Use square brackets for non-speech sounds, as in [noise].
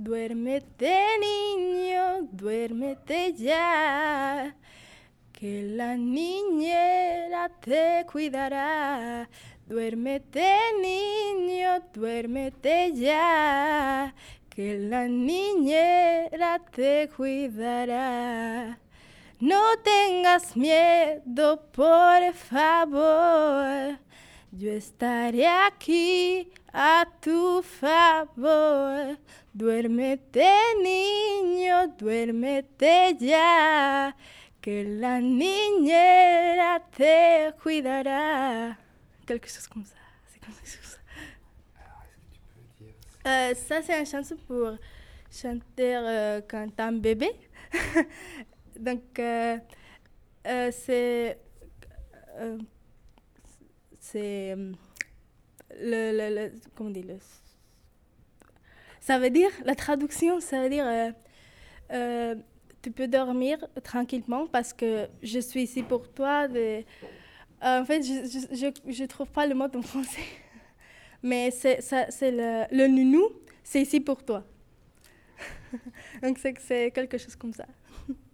Duérmete niño, duérmete ya, que la niñera te cuidará. Duérmete niño, duérmete ya, que la niñera te cuidará. No tengas miedo, por favor. Yo estaré aquí a tu favor. Duérmete, niño, duérmete ya, que la niñera te cuidará. Quelque chose comme ça. C'est comme ça. Alors, est-ce que tu peux dire Euh, ça, c'est une chanson pour chanter euh, quand t'as un bébé. [laughs] Donc, euh, euh, c'est. euh, c'est. euh, Le, le, le- Comment dire le- Ça veut dire. La traduction, ça veut dire. euh, euh, tu peux dormir tranquillement parce que je suis ici pour toi. Euh, en fait, je je trouve pas le mot en français. [laughs] Mais c'est le, le nounou, c'est ici pour toi. [laughs] Donc c'est quelque chose comme ça. [laughs]